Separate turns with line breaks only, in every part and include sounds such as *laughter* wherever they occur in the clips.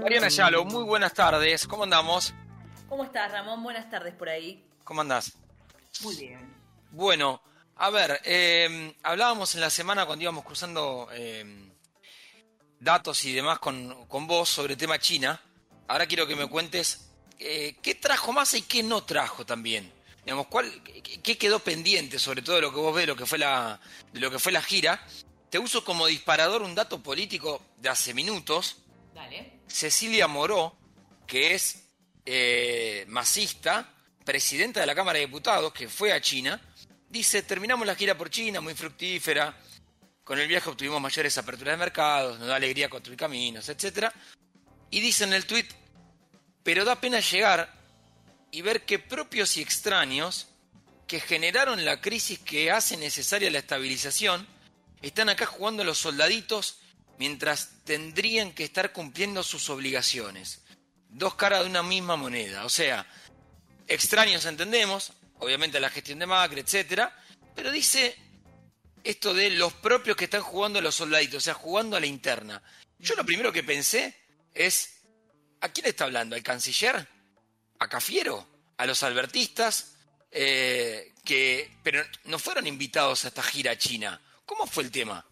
Mariana Yalo, muy buenas tardes. ¿Cómo andamos?
¿Cómo estás, Ramón? Buenas tardes por ahí.
¿Cómo andás?
Muy bien.
Bueno, a ver, eh, hablábamos en la semana cuando íbamos cruzando eh, datos y demás con, con vos sobre el tema China. Ahora quiero que me cuentes eh, qué trajo más y qué no trajo también. Digamos, ¿cuál, qué, quedó pendiente sobre todo de lo que vos ves, de lo que fue la, de lo que fue la gira? Te uso como disparador un dato político de hace minutos.
Dale.
Cecilia Moró, que es eh, masista, presidenta de la Cámara de Diputados, que fue a China, dice, terminamos la gira por China, muy fructífera, con el viaje obtuvimos mayores aperturas de mercados, nos da alegría construir caminos, etc. Y dice en el tuit, pero da pena llegar y ver que propios y extraños que generaron la crisis que hace necesaria la estabilización, están acá jugando los soldaditos mientras tendrían que estar cumpliendo sus obligaciones. Dos caras de una misma moneda. O sea, extraños entendemos, obviamente la gestión de Macri, etcétera, pero dice esto de los propios que están jugando los soldaditos, o sea, jugando a la interna. Yo lo primero que pensé es, ¿a quién está hablando? ¿Al canciller? ¿A Cafiero? ¿A los albertistas? Eh, que, pero no fueron invitados a esta gira a China. ¿Cómo fue el tema?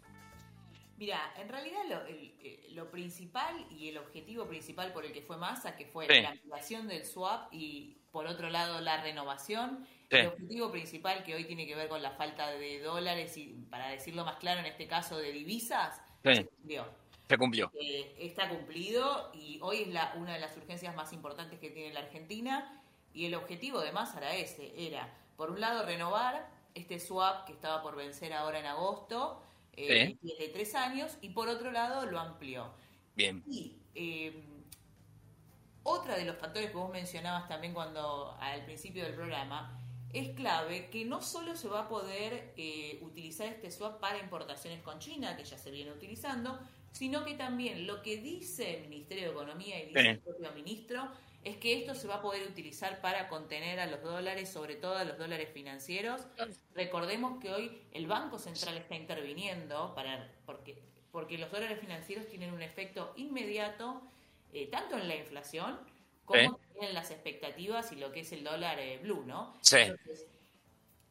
Mira, en realidad lo, el, lo, principal y el objetivo principal por el que fue Massa, que fue sí. la ampliación del swap y por otro lado la renovación, sí. el objetivo principal que hoy tiene que ver con la falta de dólares y para decirlo más claro en este caso de divisas,
sí.
se cumplió.
Se cumplió.
Eh, está cumplido y hoy es la, una de las urgencias más importantes que tiene la Argentina y el objetivo de Massa era ese, era por un lado renovar este swap que estaba por vencer ahora en agosto, eh, sí. de tres años, y por otro lado lo amplió.
Bien.
Y eh, otra de los factores que vos mencionabas también cuando al principio del programa, es clave que no solo se va a poder eh, utilizar este swap para importaciones con China, que ya se viene utilizando, sino que también lo que dice el Ministerio de Economía y dice el propio ministro es que esto se va a poder utilizar para contener a los dólares, sobre todo a los dólares financieros. Recordemos que hoy el Banco Central está interviniendo para porque porque los dólares financieros tienen un efecto inmediato eh, tanto en la inflación como ¿Sí? en las expectativas y lo que es el dólar eh, blue, ¿no?
Sí.
Entonces,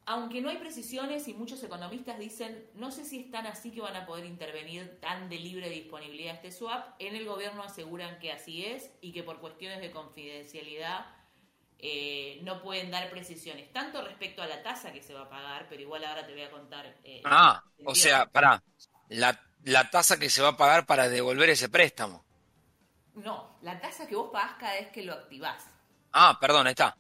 aunque no hay precisiones y muchos economistas dicen, no sé si están así que van a poder intervenir tan de libre disponibilidad este swap, en el gobierno aseguran que así es y que por cuestiones de confidencialidad eh, no pueden dar precisiones, tanto respecto a la tasa que se va a pagar, pero igual ahora te voy a contar.
Eh, ah, o sea, para la, la tasa que se va a pagar para devolver ese préstamo.
No, la tasa que vos pagás cada vez que lo activás.
Ah, perdón, ahí está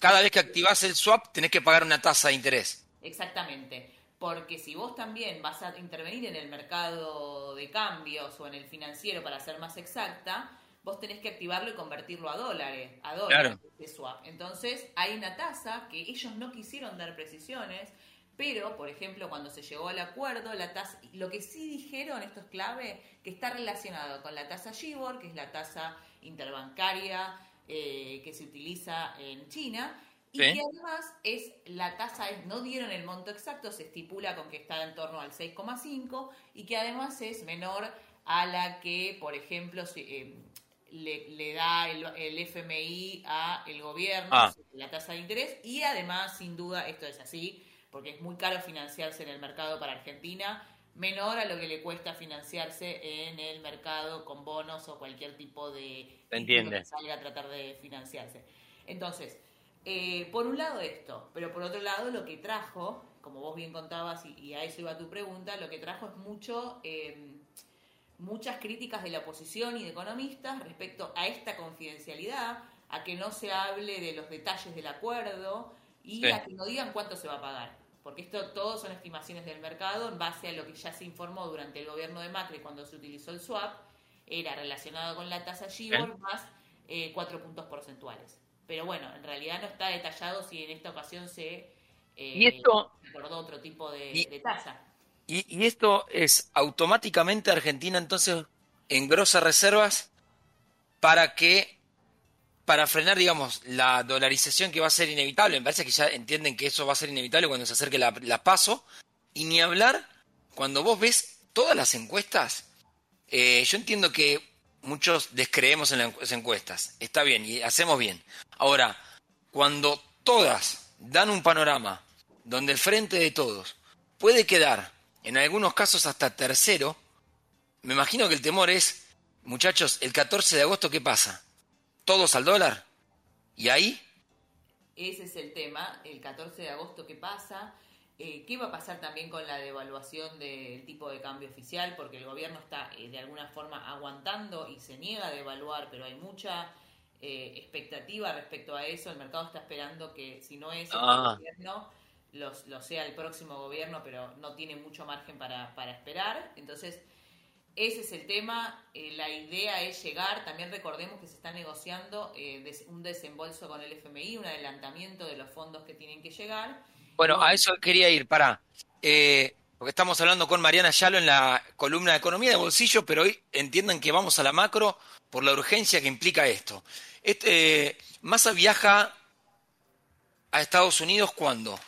cada vez que activas el swap tenés que pagar una tasa de interés.
Exactamente. Porque si vos también vas a intervenir en el mercado de cambios o en el financiero, para ser más exacta, vos tenés que activarlo y convertirlo a dólares, a dólares
claro.
de swap. Entonces, hay una tasa que ellos no quisieron dar precisiones, pero, por ejemplo, cuando se llegó al acuerdo, la tasa, lo que sí dijeron, esto es clave, que está relacionado con la tasa Gibor, que es la tasa interbancaria eh, que se utiliza en China y
¿Sí?
que además es la tasa, es, no dieron el monto exacto, se estipula con que está en torno al 6,5 y que además es menor a la que, por ejemplo, se, eh, le, le, da el, el, FMI a el gobierno,
ah.
la tasa de interés y además, sin duda, esto es así, porque es muy caro financiarse en el mercado para Argentina, menor a lo que le cuesta financiarse en el mercado con bonos o cualquier tipo de
Entiende.
que salga a tratar de financiarse. Entonces, eh, por un lado esto, pero por otro lado lo que trajo, como vos bien contabas y, y a eso iba tu pregunta, lo que trajo es mucho, eh, muchas críticas de la oposición y de economistas respecto a esta confidencialidad, a que no se hable de los detalles del acuerdo y sí. a que no digan cuánto se va a pagar porque esto todos son estimaciones del mercado en base a lo que ya se informó durante el gobierno de Macri cuando se utilizó el swap, era relacionado con la tasa Gibor más eh, cuatro puntos porcentuales. Pero bueno, en realidad no está detallado si en esta ocasión se
eh, ¿Y esto,
acordó otro tipo de, y, de tasa.
Y, y, esto es automáticamente Argentina entonces engrosa reservas para que para frenar, digamos, la dolarización que va a ser inevitable. Me parece que ya entienden que eso va a ser inevitable cuando se acerque la, paso. Y ni hablar, cuando vos ves todas las encuestas, eh, yo entiendo que muchos descreemos en las encuestas. Está bien, y hacemos bien. Ahora, cuando todas dan un panorama donde el frente de todos puede quedar, en algunos casos hasta tercero, me imagino que el temor es, muchachos, el 14 de agosto, ¿qué pasa? ¿Todos al dólar? ¿Y ahí?
Ese es el tema, el 14 de agosto, ¿qué pasa? Eh, ¿Qué va a pasar también con la devaluación del tipo de cambio oficial? Porque el gobierno está eh, de alguna forma aguantando y se niega a devaluar, pero hay mucha eh, expectativa respecto a eso. El mercado está esperando que si no es el ah. gobierno, lo sea el próximo gobierno, pero no tiene mucho margen para, para esperar. Entonces, ese es el tema. la idea es llegar. También recordemos que se está negociando un desembolso con el FMI, un adelantamiento de los fondos que tienen que llegar
bueno, a eso quería ir, para. Eh, porque estamos hablando con Mariana Yalo en la columna de Economía de Bolsillo, pero hoy entiendan que vamos a la macro por la urgencia que implica esto. Este, Massa viaja a Estados Unidos cuándo?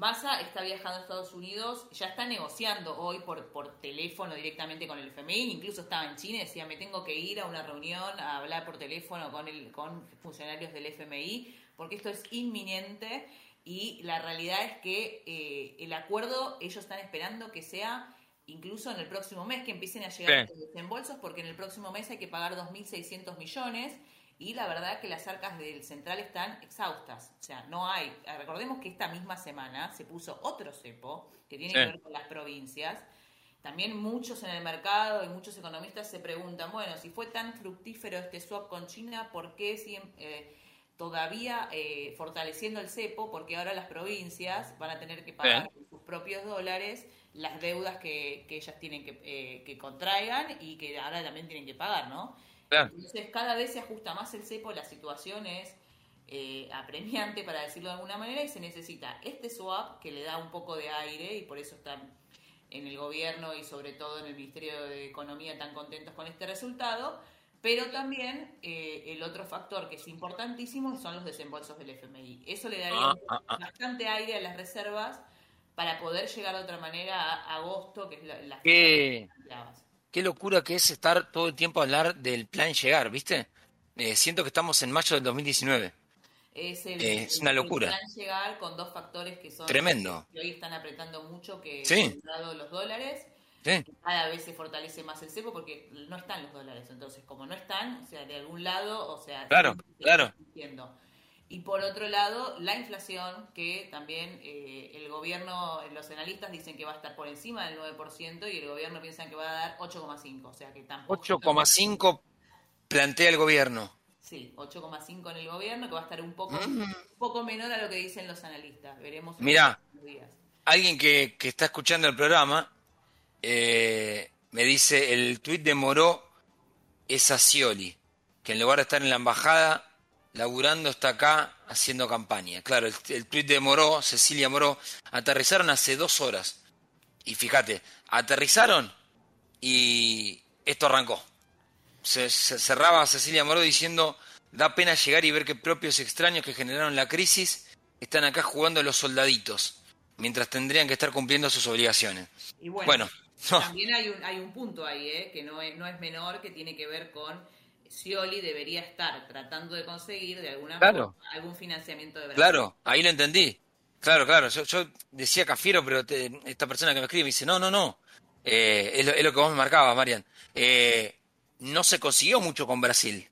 Massa está viajando a Estados Unidos, ya está negociando hoy por, por teléfono directamente con el FMI, incluso estaba en China decía, me tengo que ir a una reunión a hablar por teléfono con, el, con funcionarios del FMI, porque esto es inminente y la realidad es que eh, el acuerdo ellos están esperando que sea incluso en el próximo mes que empiecen a llegar los desembolsos porque en el próximo mes hay que pagar 2.600 millones y la verdad es que las arcas del central están exhaustas. O sea, no hay. Recordemos que esta misma semana se puso otro cepo que tiene que ver con las provincias. También muchos en el mercado y muchos economistas se preguntan, bueno, si fue tan fructífero este swap con China, ¿por qué siempre todavía eh, fortaleciendo el cepo, porque ahora las provincias van a tener que pagar sus propios dólares las deudas que, ellas tienen que, eh, que contraigan y que ahora también tienen que pagar, ¿no? Entonces cada vez se ajusta más el cepo, la situación es eh, apremiante, para decirlo de alguna manera, y se necesita este swap que le da un poco de aire y por eso están en el gobierno y sobre todo en el Ministerio de Economía tan contentos con este resultado, pero también eh, el otro factor que es importantísimo son los desembolsos del FMI. Eso le daría ah, ah, ah. bastante aire a las reservas para poder llegar de otra manera a agosto, que es la,
qué, qué locura que es estar todo el tiempo a hablar del plan llegar, ¿viste? Eh, siento que estamos en mayo del 2019.
Es, es una locura. El plan llegar con dos factores que son
tremendo.
Que hoy están apretando mucho, que sí. dado los dólares cada vez se fortalece más el cepo porque no están los dólares. Entonces, como no están, o sea, de algún lado, o sea,
claro, claro.
Y por otro lado, la inflación, que también eh, el gobierno, los analistas dicen que va a estar por encima del 9% y el gobierno piensa que va a dar 8,5%. O sea que tampoco.
8,5% plantea el gobierno.
Sí, 8,5 en el gobierno, que va a estar un poco, un poco menor a lo que dicen los analistas. Veremos.
Mira, alguien que, que está escuchando el programa eh, me dice el tuit de Moró es a Scioli, que en lugar de estar en la embajada laburando está acá haciendo campaña. Claro, el, el tuit de Moró, Cecilia Moró, aterrizaron hace dos horas. Y fíjate, aterrizaron y esto arrancó. Se, cerraba Cecilia Moró diciendo, da pena llegar y ver que propios extraños que generaron la crisis están acá jugando los soldaditos, mientras tendrían que estar cumpliendo sus obligaciones. bueno *laughs*
También hay un, hay un punto ahí, ¿eh? que no es, no es menor, que tiene que ver con Scioli debería estar tratando de conseguir de alguna forma algún financiamiento de
Brasil. Claro, ahí lo entendí. Claro, claro. Yo, yo decía Cafiero, pero esta persona que me escribe me dice, no, no, no. Eh, es, lo, es, lo, que vos me marcabas, Marian. Eh, no se consiguió mucho con Brasil.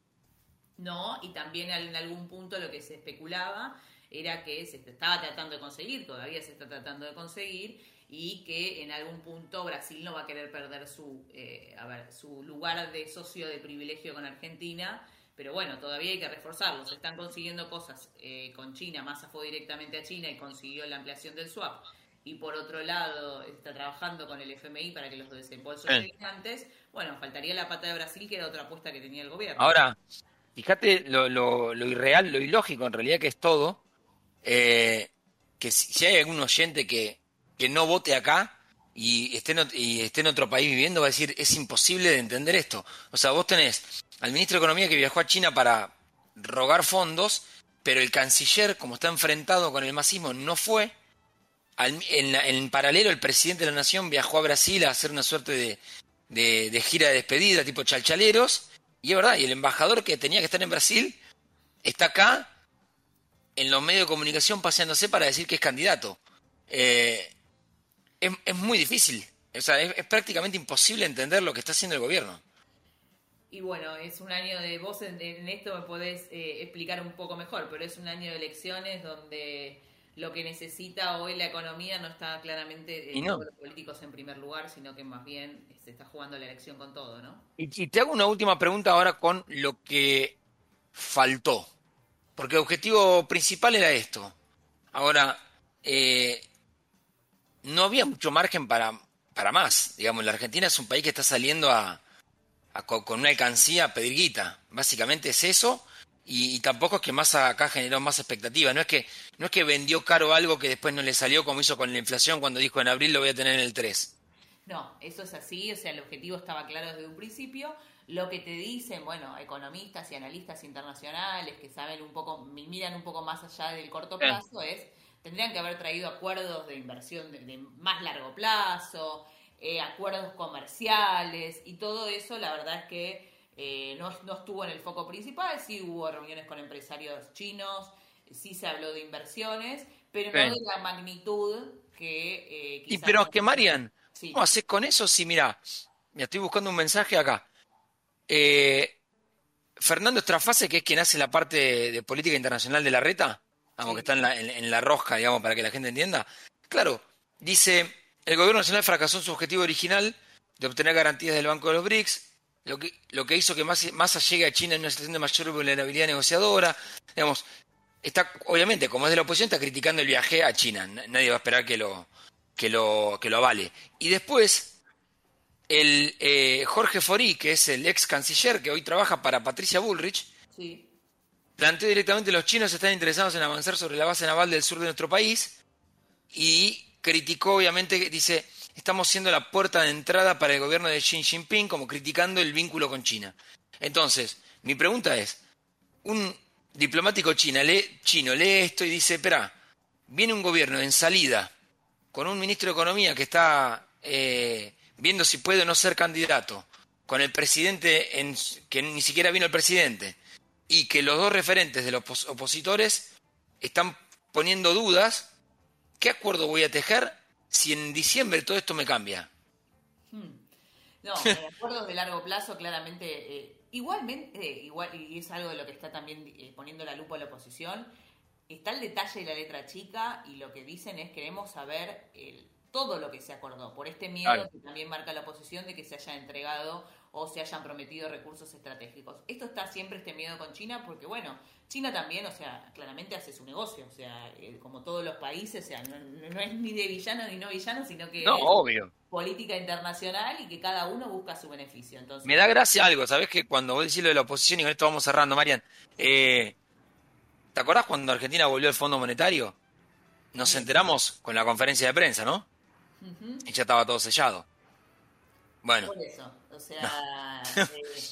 No, y también en algún punto lo que se especulaba era que se estaba tratando de conseguir, todavía se está tratando de conseguir, y que en algún punto Brasil no va a querer perder su, eh, a ver, su lugar de socio de privilegio con Argentina, pero bueno, todavía hay que reforzarlo. Se están consiguiendo cosas eh, con China, Massa fue directamente a China y consiguió la ampliación del swap. Y por otro lado, está trabajando con el FMI para que los desembolsos lleguen antes. Bueno, faltaría la pata de Brasil, que era otra apuesta que tenía el gobierno.
Ahora, fíjate lo, lo, lo irreal, lo ilógico en realidad que es todo. Eh, que si hay algún oyente que que no vote acá y esté, en, y esté en otro país viviendo, va a decir, es imposible de entender esto. O sea, vos tenés al ministro de Economía que viajó a China para rogar fondos, pero el canciller, como está enfrentado con el masismo, no fue. en, paralelo, el presidente de la Nación viajó a Brasil a hacer una suerte de, de, gira de despedida, tipo chalchaleros, y es verdad, y el embajador que tenía que estar en Brasil está acá en los medios de comunicación paseándose para decir que es candidato. Eh, es, muy difícil, o sea, es, prácticamente imposible entender lo que está haciendo el gobierno.
Y bueno, es un año de vos en, esto me podés eh, explicar un poco mejor, pero es un año de elecciones donde lo que necesita hoy la economía no está claramente en los políticos en primer lugar, sino que más bien se está jugando la elección con todo, ¿no?
Y, te hago una última pregunta ahora con lo que faltó, porque el objetivo principal era esto. Ahora, eh, no había mucho margen para, para más. Digamos, la Argentina es un país que está saliendo a, con una alcancía a pedir guita. Básicamente es eso y, tampoco es que más acá generó más expectativas. No es que no es que vendió caro algo que después no le salió como hizo con la inflación cuando dijo en abril lo voy a tener en el 3.
No, eso es así, o sea, el objetivo estaba claro desde un principio. Lo que te dicen, bueno, economistas y analistas internacionales que saben un poco, miran un poco más allá del corto plazo, es tendrían que haber traído acuerdos de inversión de, de más largo plazo, eh, acuerdos comerciales y todo eso, la verdad es que eh, no, estuvo en el foco principal, sí hubo reuniones con empresarios chinos, sí se habló de inversiones, pero no de la magnitud que...
Eh, y pero que Marian, ¿cómo haces con eso? Sí, mira, me estoy buscando un mensaje acá. Eh, Fernando Estrafase, que es quien hace la parte de, política internacional de la reta, vamos, que está en la, en la rosca, digamos, para que la gente entienda. Claro, dice, el gobierno nacional fracasó en su objetivo original de obtener garantías del Banco de los BRICS, lo que, lo que hizo que Massa llegue a China en una situación de mayor vulnerabilidad negociadora. Digamos, está, obviamente, como es de la oposición, está criticando el viaje a China. Nadie va a esperar que lo, que lo, que lo avale. Y después, el eh, Jorge Forí, que es el ex canciller que hoy trabaja para Patricia Bullrich, planteó directamente los chinos están interesados en avanzar sobre la base naval del sur de nuestro país y criticó, obviamente, dice, estamos siendo la puerta de entrada para el gobierno de Xi Jinping, como criticando el vínculo con China. Entonces, mi pregunta es, un diplomático chino lee, chino lee esto y dice, espera, viene un gobierno en salida con un ministro de Economía que está eh, viendo si puede o no ser candidato, con el presidente, en, que ni siquiera vino el presidente, y que los dos referentes de los opositores están poniendo dudas, ¿qué acuerdo voy a tejer si en diciembre todo esto me cambia?
Hmm. No, *laughs* acuerdos de largo plazo claramente, eh, igualmente, eh, igual, y es algo de lo que está también eh, poniendo la lupa a la oposición, está el detalle y la letra chica y lo que dicen es queremos saber todo lo que se acordó, por este miedo que también marca la oposición de que se haya entregado o se hayan prometido recursos estratégicos. Esto está siempre este miedo con China porque, bueno, China también, o sea, claramente hace su negocio, o sea, eh, como todos los países, o sea, no, es ni de villano ni no villano, sino que
es
política internacional y que cada uno busca su beneficio. Entonces,
Me da gracia algo, ¿sabes? Que cuando vos decís lo de la oposición y con esto vamos cerrando, Marian, eh, ¿te acordás cuando Argentina volvió al Fondo Monetario? Nos enteramos con la conferencia de prensa, ¿no? Y ya estaba todo sellado. Bueno.
Por eso. O sea.
Eh,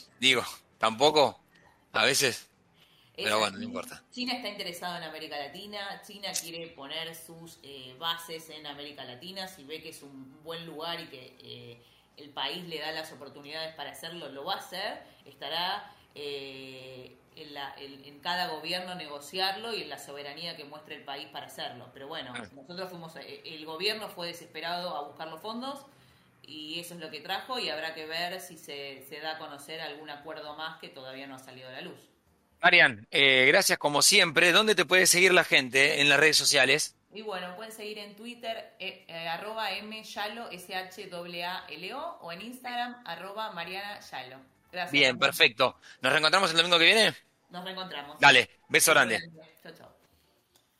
*laughs* Digo, tampoco. A veces. Pero bueno, no importa.
China está interesado en América Latina. China quiere poner sus eh, bases en América Latina. Si ve que es un buen lugar y que eh, el país le da las oportunidades para hacerlo, lo va a hacer. Estará en, en, cada gobierno negociarlo y en la soberanía que muestre el país para hacerlo. Pero bueno, nosotros fuimos. El gobierno fue desesperado a buscar los fondos y eso es lo que trajo y habrá que ver si se, da a conocer algún acuerdo más que todavía no ha salido a la luz.
Marian, eh, gracias como siempre. ¿Dónde te puede seguir la gente en las redes sociales?
Y bueno, pueden seguir en Twitter, eh, eh, arroba myalo, S-H-A-L-O, o en Instagram, arroba Mariana Yalo.
Gracias. Bien, perfecto. ¿Nos reencontramos el domingo que viene?
Nos reencontramos.
Dale, beso grande.
Chao, chao.